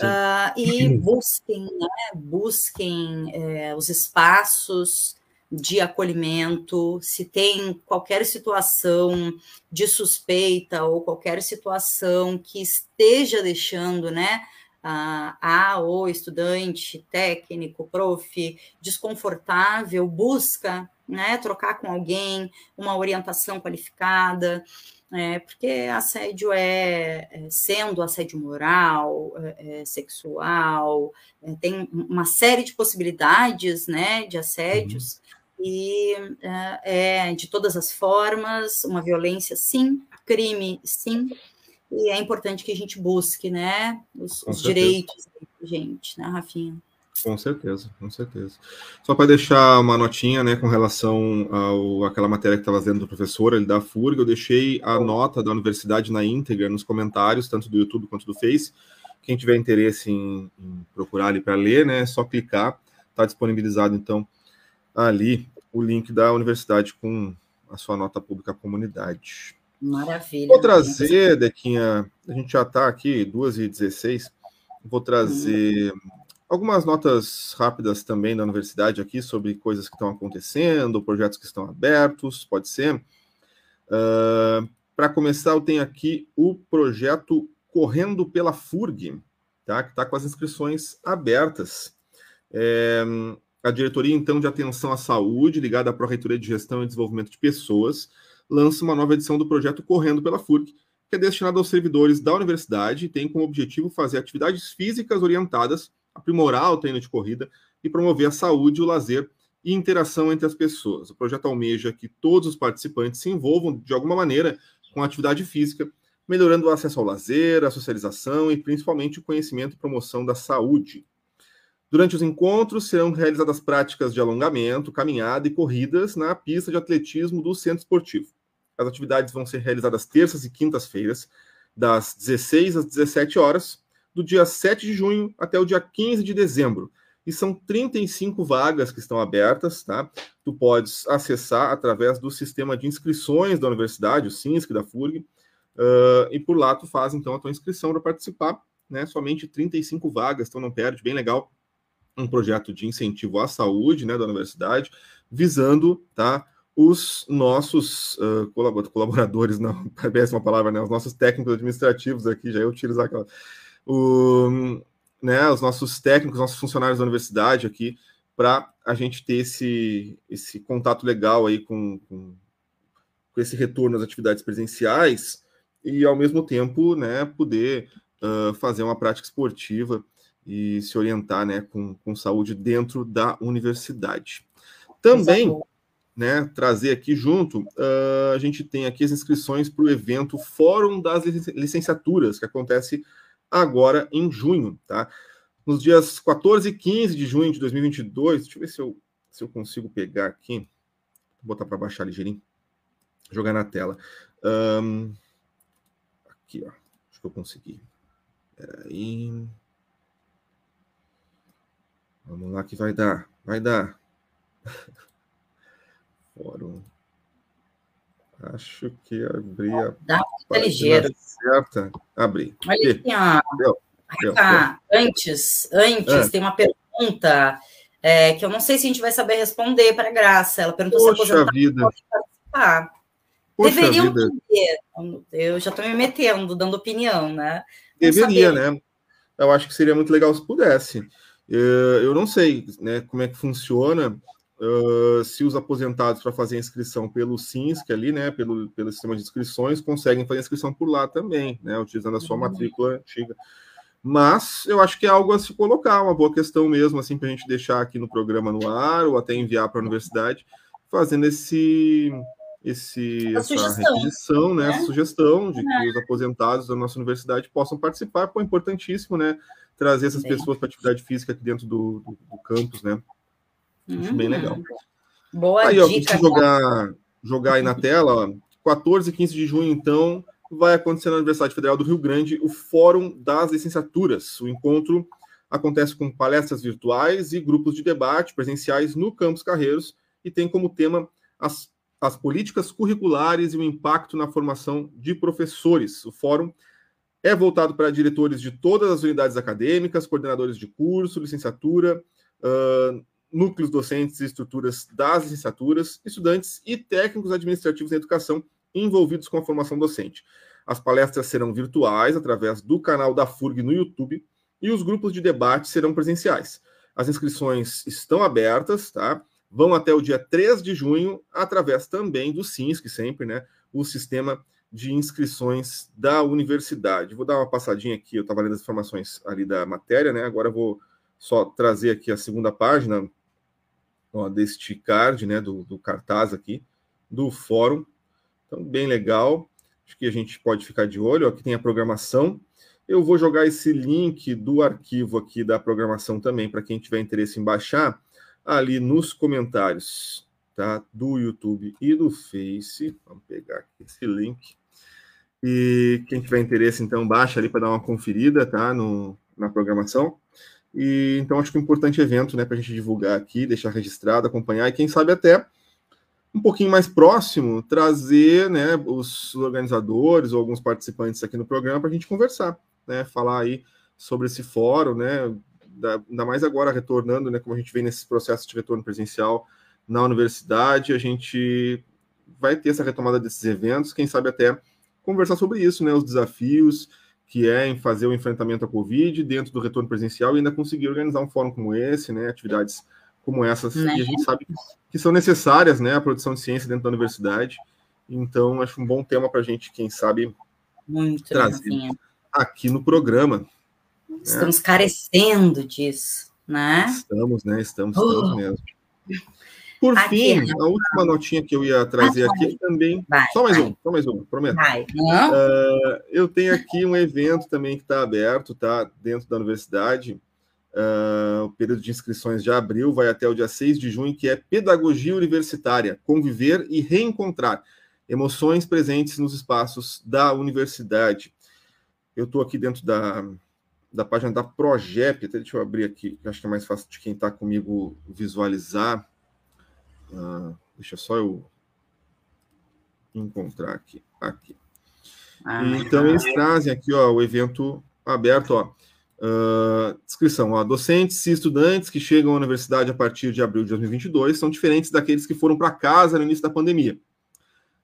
Uh, e busquem, né, busquem é, os espaços de acolhimento, se tem qualquer situação de suspeita ou qualquer situação que esteja deixando, né, a, a ou estudante, técnico, prof, desconfortável, busca, né, trocar com alguém, uma orientação qualificada, é, porque assédio é, é, sendo assédio moral, é, é sexual, é, tem uma série de possibilidades né, de assédios, uhum. E é, é de todas as formas, uma violência sim, crime sim, e é importante que a gente busque né, os, os direitos da gente, né, Rafinha? Com certeza, com certeza. Só para deixar uma notinha, né, com relação ao aquela matéria que estava fazendo do professor, ele da FURG, eu deixei a nota da universidade na íntegra nos comentários, tanto do YouTube quanto do Face. Quem tiver interesse em, em procurar ali para ler, né, é só clicar. Está disponibilizado, então, ali o link da universidade com a sua nota pública à comunidade. Maravilha. Vou trazer, Dequinha, a gente já está aqui, 2h16, vou trazer... Hum Algumas notas rápidas também da universidade aqui sobre coisas que estão acontecendo, projetos que estão abertos, pode ser. Uh, Para começar, eu tenho aqui o projeto Correndo pela FURG, tá? que está com as inscrições abertas. É, a diretoria, então, de atenção à saúde, ligada à Pró-Reitoria de Gestão e Desenvolvimento de Pessoas, lança uma nova edição do projeto Correndo pela FURG, que é destinado aos servidores da universidade e tem como objetivo fazer atividades físicas orientadas aprimorar o treino de corrida e promover a saúde, o lazer e interação entre as pessoas. O projeto almeja que todos os participantes se envolvam de alguma maneira com a atividade física, melhorando o acesso ao lazer, a socialização e principalmente o conhecimento e promoção da saúde. Durante os encontros serão realizadas práticas de alongamento, caminhada e corridas na pista de atletismo do centro esportivo. As atividades vão ser realizadas terças e quintas-feiras, das 16 às 17 horas, do dia 7 de junho até o dia 15 de dezembro. E são 35 vagas que estão abertas, tá? Tu podes acessar através do sistema de inscrições da universidade, o SINSC da FURG, uh, e por lá tu faz então a tua inscrição para participar, né? Somente 35 vagas, então não perde, bem legal. Um projeto de incentivo à saúde, né, da universidade, visando, tá? os nossos uh, colaboradores, não, *laughs* é péssima palavra, né? Os nossos técnicos administrativos aqui, já ia utilizar aquela o, né, os nossos técnicos, nossos funcionários da universidade aqui, para a gente ter esse, esse contato legal aí com, com, com, esse retorno às atividades presenciais e, ao mesmo tempo, né, poder uh, fazer uma prática esportiva e se orientar né, com, com saúde dentro da universidade. Também, né, trazer aqui junto, uh, a gente tem aqui as inscrições para o evento Fórum das Licenciaturas, que acontece agora em junho, tá? Nos dias 14 e 15 de junho de 2022, deixa eu ver se eu, se eu consigo pegar aqui, vou botar para baixar ligeirinho, jogar na tela. Um, aqui, ó, acho que eu consegui. Peraí. Vamos lá que vai dar, vai dar. *laughs* Fórum. Acho que abri a. Dá tá ligeiro. Certa. Abri. Olha aqui, ó. Deu. Deu. Tá. Antes, antes, é. tem uma pergunta é, que eu não sei se a gente vai saber responder para a Graça. Ela perguntou Poxa se a vida. pode participar. Poxa Deveriam vida. Eu já estou me metendo, dando opinião, né? Não Deveria, saber. né? Eu acho que seria muito legal se pudesse. Eu não sei né, como é que funciona Uh, se os aposentados para fazer inscrição pelo SINSC ali, né, pelo, pelo sistema de inscrições, conseguem fazer inscrição por lá também, né, utilizando a sua uhum. matrícula antiga. Mas eu acho que é algo a se colocar, uma boa questão mesmo, assim, para a gente deixar aqui no programa no ar, ou até enviar para a universidade, fazendo esse, esse, essa sugestão. requisição, né, né? essa sugestão de que é. os aposentados da nossa universidade possam participar, pô, é importantíssimo, né, trazer essas bem. pessoas para atividade física aqui dentro do, do, do campus, né, acho uhum. bem legal. Boa aí, dica. Ó, jogar, jogar aí na tela, ó, 14 e 15 de junho, então, vai acontecer na Universidade Federal do Rio Grande o Fórum das Licenciaturas. O encontro acontece com palestras virtuais e grupos de debate presenciais no Campus Carreiros e tem como tema as, as políticas curriculares e o impacto na formação de professores. O fórum é voltado para diretores de todas as unidades acadêmicas, coordenadores de curso, licenciatura, uh, núcleos docentes e estruturas das licenciaturas, estudantes e técnicos administrativos em educação envolvidos com a formação docente. As palestras serão virtuais através do canal da FURG no YouTube e os grupos de debate serão presenciais. As inscrições estão abertas, tá? Vão até o dia 3 de junho, através também do SINS, que sempre, né? O sistema de inscrições da universidade. Vou dar uma passadinha aqui, eu estava lendo as informações ali da matéria, né? Agora vou só trazer aqui a segunda página ó, deste card, né? Do, do cartaz aqui, do fórum. Então, bem legal. Acho que a gente pode ficar de olho. Aqui tem a programação. Eu vou jogar esse link do arquivo aqui da programação também, para quem tiver interesse em baixar, ali nos comentários tá? do YouTube e do Face. Vamos pegar aqui esse link. E quem tiver interesse, então, baixa ali para dar uma conferida tá? no, na programação. E então acho que é um importante evento né, para a gente divulgar aqui, deixar registrado, acompanhar e quem sabe até um pouquinho mais próximo, trazer né, os organizadores ou alguns participantes aqui no programa para a gente conversar, né, falar aí sobre esse fórum, né, ainda mais agora retornando, né, como a gente vem nesse processo de retorno presencial na universidade, a gente vai ter essa retomada desses eventos, quem sabe até conversar sobre isso, né, os desafios que é em fazer o enfrentamento à Covid dentro do retorno presencial e ainda conseguir organizar um fórum como esse, né, atividades como essas, né? e a gente sabe que são necessárias, né, a produção de ciência dentro da universidade. Então, acho um bom tema para a gente, quem sabe, Muito trazer aqui no programa. Né? Estamos né? carecendo disso, né? Estamos, né? Estamos, oh. estamos mesmo. Por aqui, fim, né? a última notinha que eu ia trazer ah, aqui também. Vai, só mais vai. um, só mais um, prometo. Uh, eu tenho aqui um evento também que está aberto, tá? Dentro da universidade. Uh, o período de inscrições de abril vai até o dia 6 de junho, que é Pedagogia Universitária, Conviver e Reencontrar. Emoções presentes nos espaços da universidade. Eu estou aqui dentro da, da página da Progep, até deixa eu abrir aqui, que acho que é mais fácil de quem está comigo visualizar. Uh, deixa só eu encontrar aqui. aqui. Ah, então, eles trazem aqui ó, o evento aberto, ó. Uh, descrição: ó, docentes e estudantes que chegam à universidade a partir de abril de 2022 são diferentes daqueles que foram para casa no início da pandemia.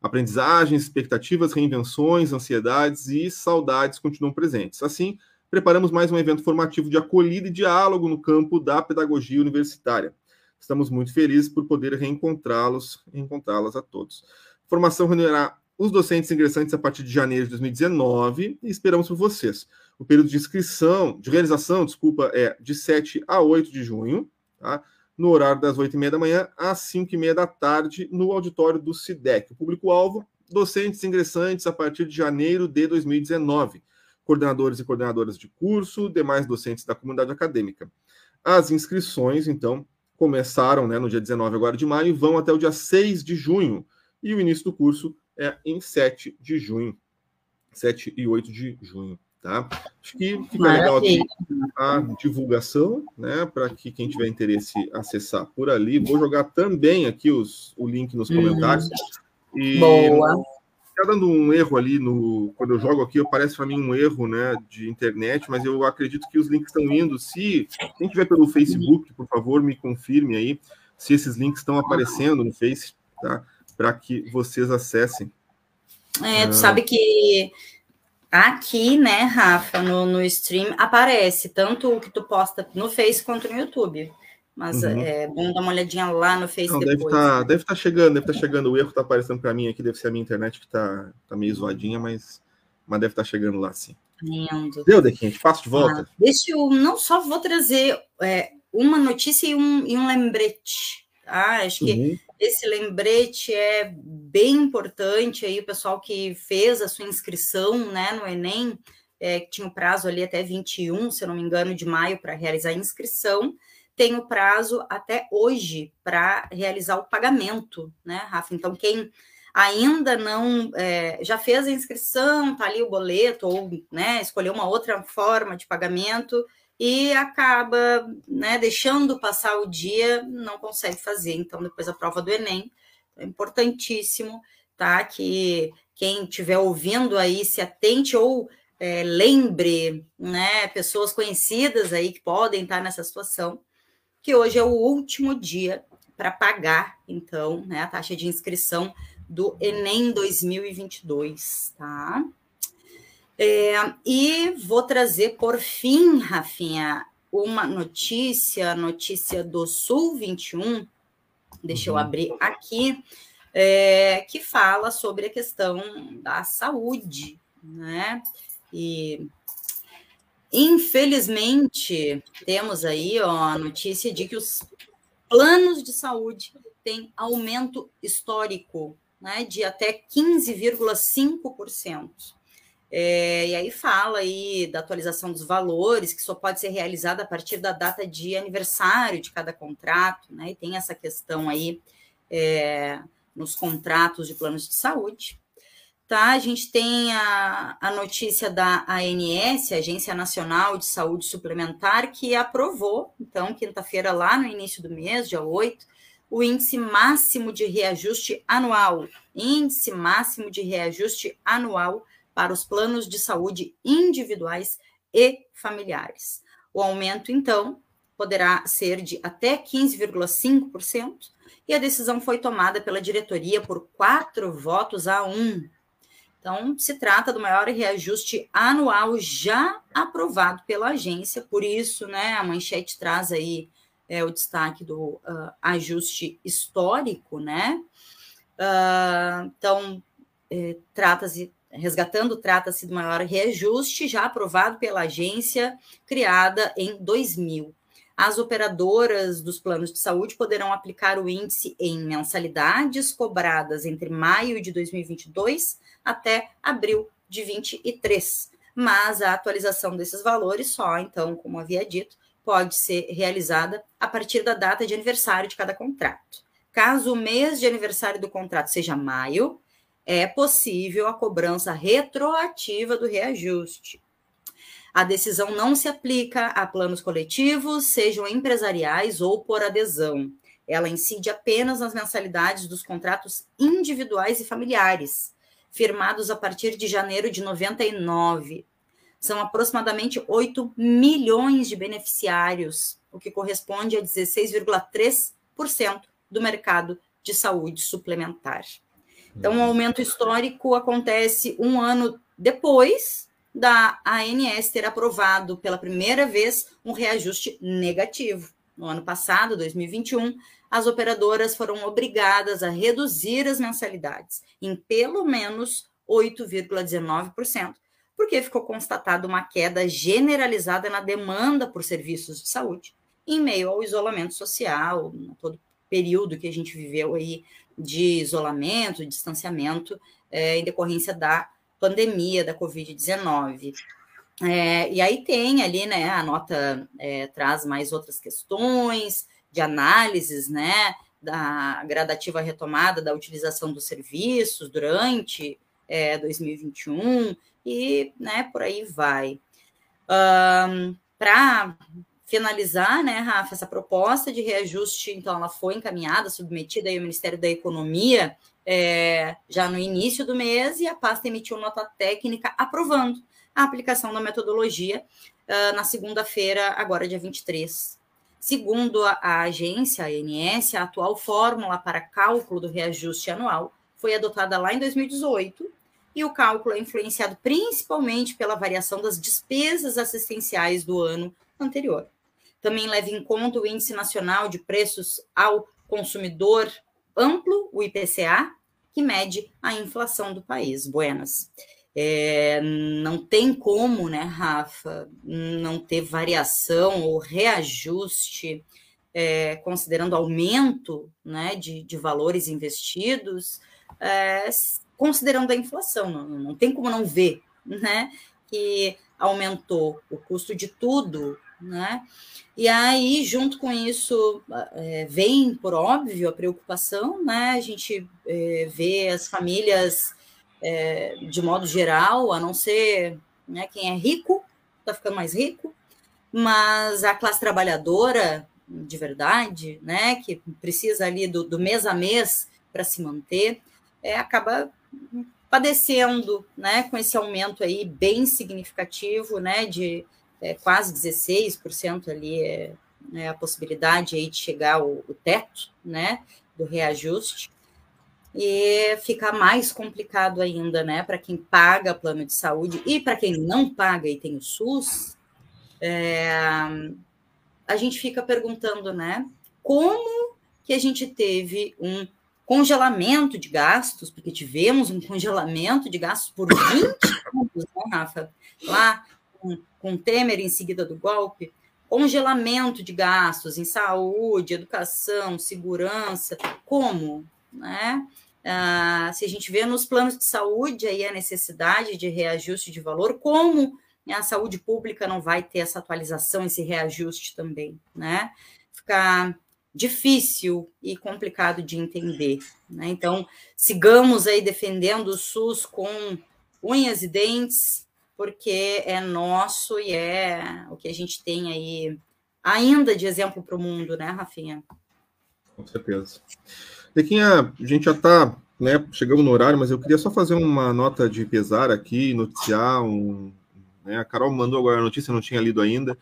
Aprendizagens, expectativas, reinvenções, ansiedades e saudades continuam presentes. Assim, preparamos mais um evento formativo de acolhida e diálogo no campo da pedagogia universitária. Estamos muito felizes por poder reencontrá-los, reencontrá-las a todos. A formação reunirá os docentes ingressantes a partir de janeiro de 2019 e esperamos por vocês. O período de inscrição, de realização, desculpa, é de 7 a 8 de junho, tá? no horário das 8 e meia da manhã às 5 e meia da tarde, no auditório do SIDEC. O público-alvo, docentes ingressantes a partir de janeiro de 2019, coordenadores e coordenadoras de curso, demais docentes da comunidade acadêmica. As inscrições, então, começaram né, no dia 19 agora de maio e vão até o dia 6 de junho. E o início do curso é em 7 de junho. 7 e 8 de junho. Tá? Acho que fica Maravilha. legal aqui a divulgação, né? Para que quem tiver interesse acessar por ali. Vou jogar também aqui os, o link nos comentários. Hum. E Boa. Está dando um erro ali no. Quando eu jogo aqui, parece para mim um erro né, de internet, mas eu acredito que os links estão indo. Se quem tiver pelo Facebook, por favor, me confirme aí se esses links estão aparecendo no Face, tá? Para que vocês acessem. É, tu ah. sabe que Aqui, né, Rafa, no, no stream aparece tanto o que tu posta no Face quanto no YouTube. Mas uhum. é bom dar uma olhadinha lá no Face Não, depois. Tá, deve estar tá chegando, deve estar tá chegando. O erro está aparecendo para mim aqui, deve ser a minha internet que está tá meio zoadinha, mas, mas deve estar tá chegando lá sim. Lindo. Deu, Dequinte, passo de volta. Ah, deixa eu, não só vou trazer é, uma notícia e um, e um lembrete. Ah, acho que uhum. esse lembrete é bem importante aí, o pessoal que fez a sua inscrição né, no Enem, é, que tinha o prazo ali até 21, se eu não me engano, de maio para realizar a inscrição, tem o prazo até hoje para realizar o pagamento, né, Rafa? Então, quem ainda não é, já fez a inscrição, tá ali o boleto, ou né, escolheu uma outra forma de pagamento e acaba né, deixando passar o dia, não consegue fazer. Então, depois a prova do Enem, é importantíssimo, tá? Que quem estiver ouvindo aí se atente ou é, lembre, né, pessoas conhecidas aí que podem estar nessa situação, que hoje é o último dia para pagar, então, né, a taxa de inscrição do Enem 2022, tá? É, e vou trazer, por fim, Rafinha, uma notícia, notícia do Sul 21, deixa uhum. eu abrir aqui, é, que fala sobre a questão da saúde, né? E infelizmente temos aí ó, a notícia de que os planos de saúde têm aumento histórico, né, de até 15,5%. É, e aí fala aí da atualização dos valores, que só pode ser realizada a partir da data de aniversário de cada contrato, né? E tem essa questão aí é, nos contratos de planos de saúde. Tá, a gente tem a, a notícia da ANS, Agência Nacional de Saúde Suplementar, que aprovou, então, quinta-feira, lá no início do mês, dia 8, o índice máximo de reajuste anual. Índice máximo de reajuste anual para os planos de saúde individuais e familiares. O aumento, então, poderá ser de até 15,5%, e a decisão foi tomada pela diretoria por quatro votos a um. Então, se trata do maior reajuste anual já aprovado pela agência, por isso, né, a manchete traz aí é, o destaque do uh, ajuste histórico, né? Uh, então, é, trata-se, resgatando, trata-se do maior reajuste já aprovado pela agência, criada em 2000. As operadoras dos planos de saúde poderão aplicar o índice em mensalidades cobradas entre maio de 2022 até abril de 23. Mas a atualização desses valores só, então, como havia dito, pode ser realizada a partir da data de aniversário de cada contrato. Caso o mês de aniversário do contrato seja maio, é possível a cobrança retroativa do reajuste. A decisão não se aplica a planos coletivos, sejam empresariais ou por adesão. Ela incide apenas nas mensalidades dos contratos individuais e familiares, firmados a partir de janeiro de 99. São aproximadamente 8 milhões de beneficiários, o que corresponde a 16,3% do mercado de saúde suplementar. Então, o um aumento histórico acontece um ano depois da ANS ter aprovado pela primeira vez um reajuste negativo. No ano passado, 2021, as operadoras foram obrigadas a reduzir as mensalidades em pelo menos 8,19%, porque ficou constatada uma queda generalizada na demanda por serviços de saúde em meio ao isolamento social, todo período que a gente viveu aí de isolamento, de distanciamento, é, em decorrência da pandemia da Covid-19. É, e aí tem ali, né, a nota é, traz mais outras questões, de análises, né, da gradativa retomada da utilização dos serviços durante é, 2021 e, né, por aí vai. Um, Para finalizar, né, Rafa, essa proposta de reajuste, então, ela foi encaminhada, submetida ao Ministério da Economia é, já no início do mês e a pasta emitiu nota técnica aprovando a aplicação da metodologia uh, na segunda-feira, agora dia 23 Segundo a, agência, a ANS, a atual fórmula para cálculo do reajuste anual foi adotada lá em 2018 e o cálculo é influenciado principalmente pela variação das despesas assistenciais do ano anterior. Também leva em conta o Índice Nacional de Preços ao Consumidor Amplo, o IPCA, que mede a inflação do país. Buenas. É, não tem como, né, Rafa, não ter variação ou reajuste é, considerando aumento né, de, de valores investidos, é, considerando a inflação, não, não tem como não ver né, que aumentou o custo de tudo, né? E aí, junto com isso, é, vem, por óbvio, a preocupação, né? A gente é, vê as famílias, é, de modo geral, a não ser né, quem é rico, está ficando mais rico, mas a classe trabalhadora, de verdade, né, que precisa ali do, do mês a mês para se manter, é, acaba padecendo, né, com esse aumento aí bem significativo, né, de é, quase 16% ali é, é, a possibilidade aí de chegar ao teto, né, do reajuste, e fica mais complicado ainda, né, para quem paga plano de saúde e para quem não paga e tem o SUS, é, a gente fica perguntando, né, como que a gente teve um congelamento de gastos, porque tivemos um congelamento de gastos por 20 anos, né, Rafa? Lá com, com Temer em seguida do golpe, congelamento de gastos em saúde, educação, segurança, como, né? Ah, se a gente vê nos planos de saúde aí a necessidade de reajuste de valor, como a saúde pública não vai ter essa atualização, esse reajuste também, né? Fica difícil e complicado de entender. Né? Então, sigamos aí defendendo o SUS com unhas e dentes, porque é nosso e é o que a gente tem aí ainda de exemplo para o mundo, né, Rafinha? Com certeza. Tequinha, a gente já está, né, chegamos no horário, mas eu queria só fazer uma nota de pesar aqui, noticiar um, né? A Carol mandou agora a notícia, não tinha lido ainda.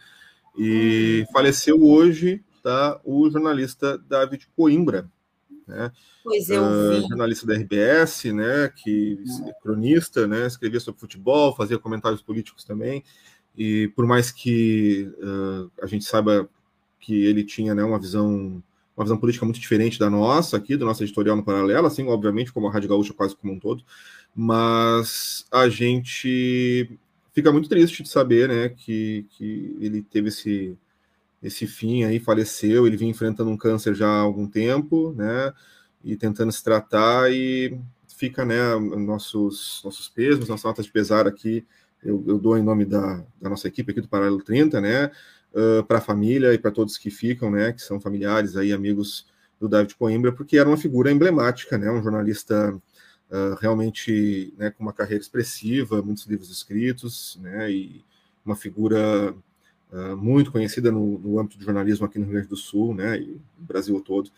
E faleceu hoje tá, o jornalista David Coimbra. Né? Pois eu uh, vi. jornalista da RBS, né, que é cronista, né, escrevia sobre futebol, fazia comentários políticos também. E por mais que uh, a gente saiba que ele tinha né, uma visão uma visão política muito diferente da nossa aqui, do nosso editorial no paralelo, assim, obviamente, como a Rádio Gaúcha quase como um todo, mas a gente fica muito triste de saber, né, que, que ele teve esse, esse fim aí, faleceu, ele vinha enfrentando um câncer já há algum tempo, né, e tentando se tratar, e fica, né, nossos, nossos pesos, nossas notas de pesar aqui, eu, eu dou em nome da, da, nossa equipe aqui do Paralelo 30, né, uh, para a família e para todos que ficam, né, que são familiares aí, amigos do David Coimbra, porque era uma figura emblemática, né, um jornalista uh, realmente né, com uma carreira expressiva, muitos livros escritos, né, e uma figura uh, muito conhecida no, no, âmbito do jornalismo aqui no Rio Grande do Sul, né, e no Brasil todo.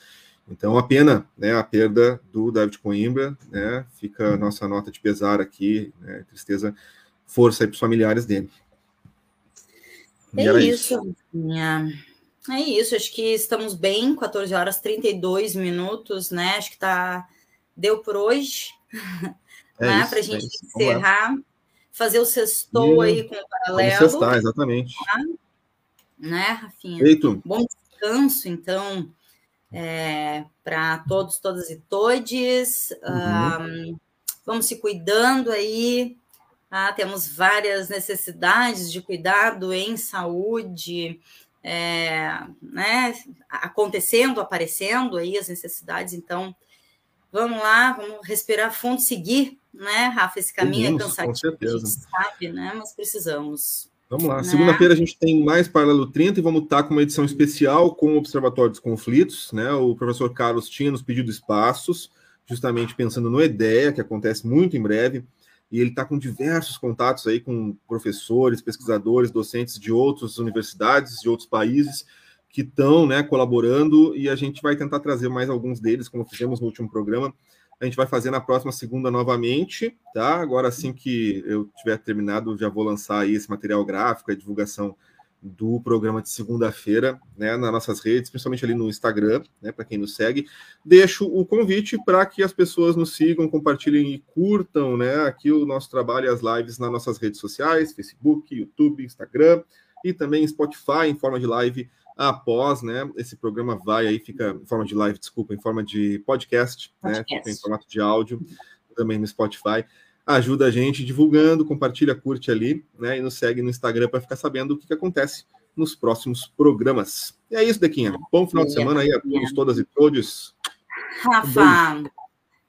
Então, a pena, né, a perda do David Coimbra, né, fica a nossa nota de pesar aqui, né, tristeza, força aí para os familiares dele. É isso, isso. Minha... É isso, acho que estamos bem, 14 horas 32 minutos, né? Acho que tá deu por hoje. É né? Para a gente é encerrar, fazer o sextou e... aí com o paralelo. Sextar, exatamente. Tá? Né, Rafinha? Feito. Bom descanso, então, é, para todos, todas e todes. Uhum. Um, vamos se cuidando aí. Ah, temos várias necessidades de cuidado em saúde, é, né, acontecendo, aparecendo aí as necessidades, então Vamos lá, vamos respirar fundo, seguir, né, Rafa? Esse caminho é cansativo, com certeza. a gente sabe, né? Mas precisamos. Vamos lá. Né? Segunda-feira a gente tem mais Paralelo 30 e vamos estar com uma edição especial com o Observatório dos Conflitos. Né? O professor Carlos tinha nos pedido espaços, justamente pensando no EDEA, que acontece muito em breve, e ele está com diversos contatos aí com professores, pesquisadores, docentes de outras universidades, de outros países, que estão né, colaborando e a gente vai tentar trazer mais alguns deles, como fizemos no último programa. A gente vai fazer na próxima segunda novamente, tá? Agora, assim que eu tiver terminado, já vou lançar aí esse material gráfico, a divulgação do programa de segunda-feira, né, nas nossas redes, principalmente ali no Instagram, né, para quem nos segue. Deixo o convite para que as pessoas nos sigam, compartilhem e curtam, né, aqui o nosso trabalho e as lives nas nossas redes sociais, Facebook, YouTube, Instagram e também Spotify em forma de live após, né? Esse programa vai aí, fica em forma de live, desculpa, em forma de podcast, né, podcast. né? Fica em formato de áudio, também no Spotify. Ajuda a gente divulgando, compartilha, curte ali, né? E nos segue no Instagram para ficar sabendo o que, que acontece nos próximos programas. E é isso, Dequinha. Bom final de semana aí a todos, todas e todos. Rafa,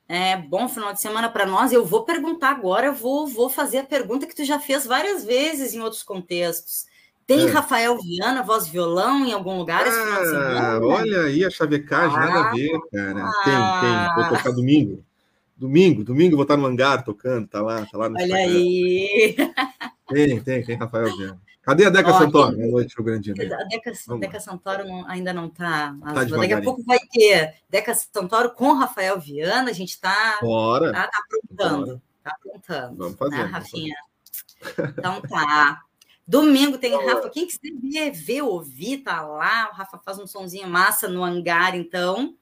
é, bom final de semana para nós. Eu vou perguntar agora, eu vou, vou fazer a pergunta que tu já fez várias vezes em outros contextos. Tem é. Rafael Viana, voz violão, em algum lugar ah, semana? Olha aí a chavecagem, ah, nada a ver, cara. Ah. Tem, tem. Vou tocar domingo. Domingo, domingo vou estar no hangar tocando, tá lá, tá lá no Olha Instagram. aí. Tem, tem, tem Rafael Viana. Cadê a Deca Santoro? Boa noite, Rio Grande A Deca, Deca Santoro não, ainda não está. Tá daqui a pouco vai ter Deca Santoro com Rafael Viana. A gente está. Tá, tá aprontando. Tá aprontando. Vamos fazer. Né, Rafinha? Fazer. Então tá. Domingo tem Rafa. Quem quiser ver, ver, ouvir, tá lá. O Rafa faz um sonzinho massa no hangar, então.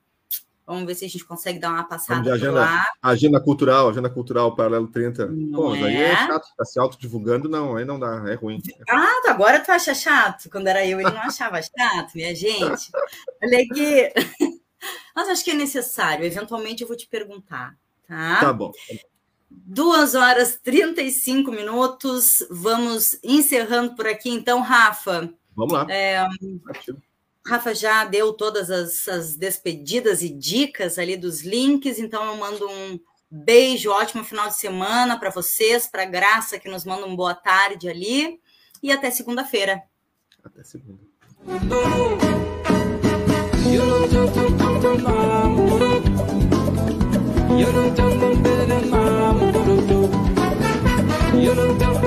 Vamos ver se a gente consegue dar uma passada agenda, lá. Agenda cultural, agenda cultural, paralelo 30. Não Pô, é? aí é chato, tá se autodivulgando, não, aí não dá, é ruim. Ah, agora tu acha chato? Quando era eu, ele não achava chato, minha gente. Olha aqui. Mas acho que é necessário, eventualmente eu vou te perguntar, tá? Tá bom. Duas horas 35 minutos. Vamos encerrando por aqui, então, Rafa. Vamos lá. É, Rafa já deu todas as, as, despedidas e dicas ali dos links, então eu mando um beijo, ótimo final de semana para vocês, para Graça que nos manda um boa tarde ali e até segunda-feira. Até segunda. You